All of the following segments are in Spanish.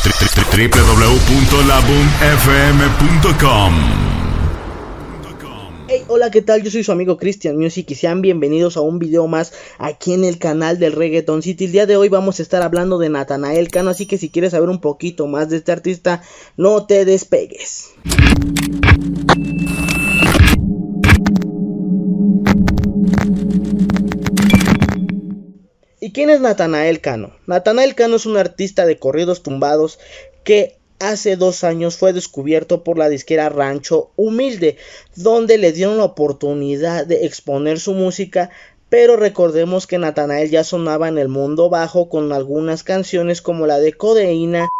www.laboomfm.com Hey, hola, ¿qué tal? Yo soy su amigo Christian Music y sean bienvenidos a un video más aquí en el canal del Reggaeton City. El día de hoy vamos a estar hablando de Natanael Cano, así que si quieres saber un poquito más de este artista, no te despegues. ¿Y quién es Natanael Cano? Natanael Cano es un artista de corridos tumbados que hace dos años fue descubierto por la disquera Rancho Humilde, donde le dieron la oportunidad de exponer su música. Pero recordemos que Natanael ya sonaba en el mundo bajo con algunas canciones como la de Codeína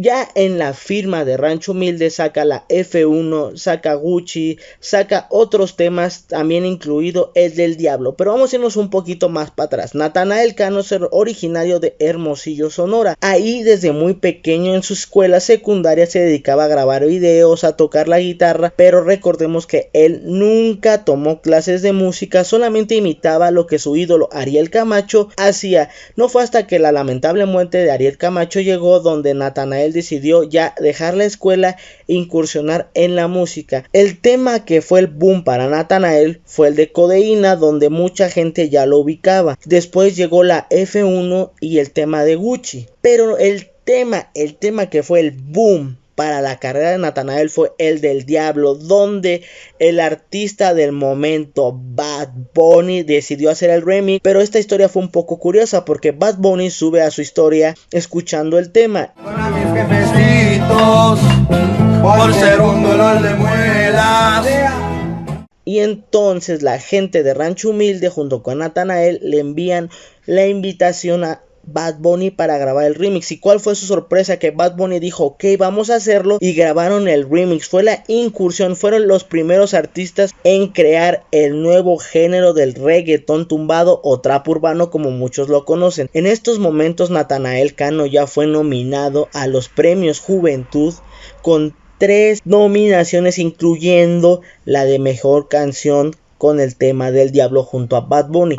ya en la firma de Rancho Humilde saca la F1, saca Gucci, saca otros temas, también incluido el del Diablo. Pero vamos a irnos un poquito más para atrás. Natanael Cano es originario de Hermosillo, Sonora. Ahí desde muy pequeño en su escuela secundaria se dedicaba a grabar videos, a tocar la guitarra, pero recordemos que él nunca tomó clases de música, solamente imitaba lo que su ídolo Ariel Camacho hacía. No fue hasta que la lamentable muerte de Ariel Camacho llegó donde Natanael decidió ya dejar la escuela e incursionar en la música. El tema que fue el boom para Natanael fue el de Codeína, donde mucha gente ya lo ubicaba. Después llegó la F1 y el tema de Gucci. Pero el tema, el tema que fue el boom para la carrera de Natanael fue el del Diablo, donde el artista del momento, Bad Bunny, decidió hacer el remix. Pero esta historia fue un poco curiosa porque Bad Bunny sube a su historia escuchando el tema. Por ser un dolor de muelas. Y entonces la gente de Rancho Humilde junto con Natanael le envían la invitación a Bad Bunny para grabar el remix. ¿Y cuál fue su sorpresa? Que Bad Bunny dijo, ok, vamos a hacerlo. Y grabaron el remix. Fue la incursión. Fueron los primeros artistas en crear el nuevo género del reggaetón tumbado o trap urbano como muchos lo conocen. En estos momentos Natanael Cano ya fue nominado a los premios Juventud con tres nominaciones incluyendo la de mejor canción con el tema del diablo junto a Bad Bunny.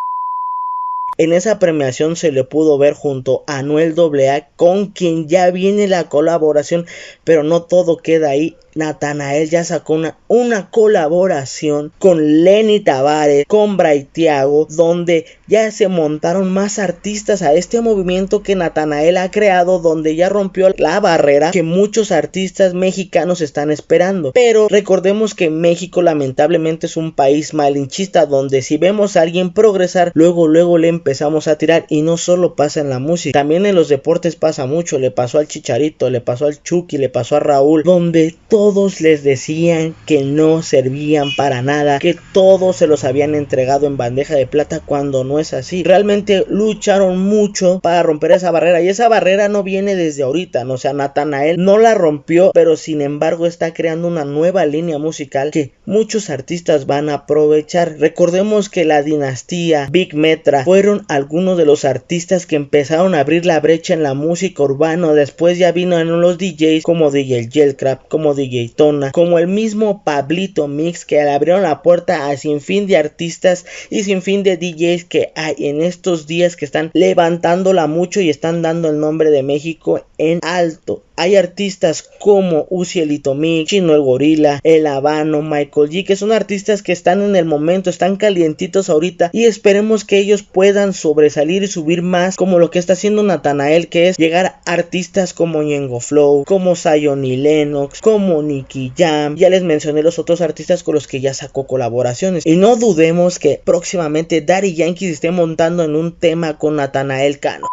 En esa premiación se le pudo ver junto a Anuel AA con quien ya viene la colaboración, pero no todo queda ahí. Natanael ya sacó una, colaboración con Lenny Tavares, con Braithiago, donde ya se montaron más artistas a este movimiento que Natanael ha creado, donde ya rompió la barrera que muchos artistas mexicanos están esperando. Pero recordemos que México lamentablemente es un país malinchista, donde si vemos a alguien progresar, luego luego le empezamos a tirar y no solo pasa en la música, también en los deportes pasa mucho, le pasó al Chicharito, le pasó al Chucky, le pasó a Raúl, donde todos les decían que no servían para nada, que todos se los habían entregado en bandeja de plata cuando no es así. Realmente lucharon mucho para romper esa barrera y esa barrera no viene desde ahorita, ¿no? sea, Natanael no la rompió, pero sin embargo está creando una nueva línea musical que muchos artistas van a aprovechar. Recordemos que la dinastía Big Metra fueron algunos de los artistas que empezaron a abrir la brecha en la música urbana, después ya vino en los DJs como DJ Gelcraft, como DJ como el mismo Pablito Mix que le abrieron la puerta a sin fin de artistas y sin fin de DJs que hay en estos días que están levantándola mucho y están dando el nombre de México en alto. Hay artistas como Ucielito Mix, Chino el Gorila, El Habano, Michael G, que son artistas que están en el momento, están calientitos ahorita y esperemos que ellos puedan sobresalir y subir más como lo que está haciendo Natanael, que es llegar a artistas como Ñengo Flow, como Zion y Lennox, como Nicky Jam. Ya les mencioné los otros artistas con los que ya sacó colaboraciones. Y no dudemos que próximamente Daddy Yankee esté montando en un tema con Natanael Cano.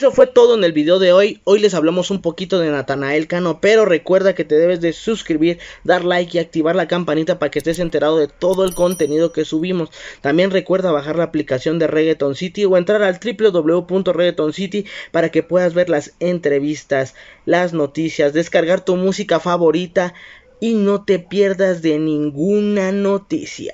Eso fue todo en el video de hoy. Hoy les hablamos un poquito de Natanael Cano, pero recuerda que te debes de suscribir, dar like y activar la campanita para que estés enterado de todo el contenido que subimos. También recuerda bajar la aplicación de Reggaeton City o entrar al www.reggaetoncity para que puedas ver las entrevistas, las noticias, descargar tu música favorita y no te pierdas de ninguna noticia.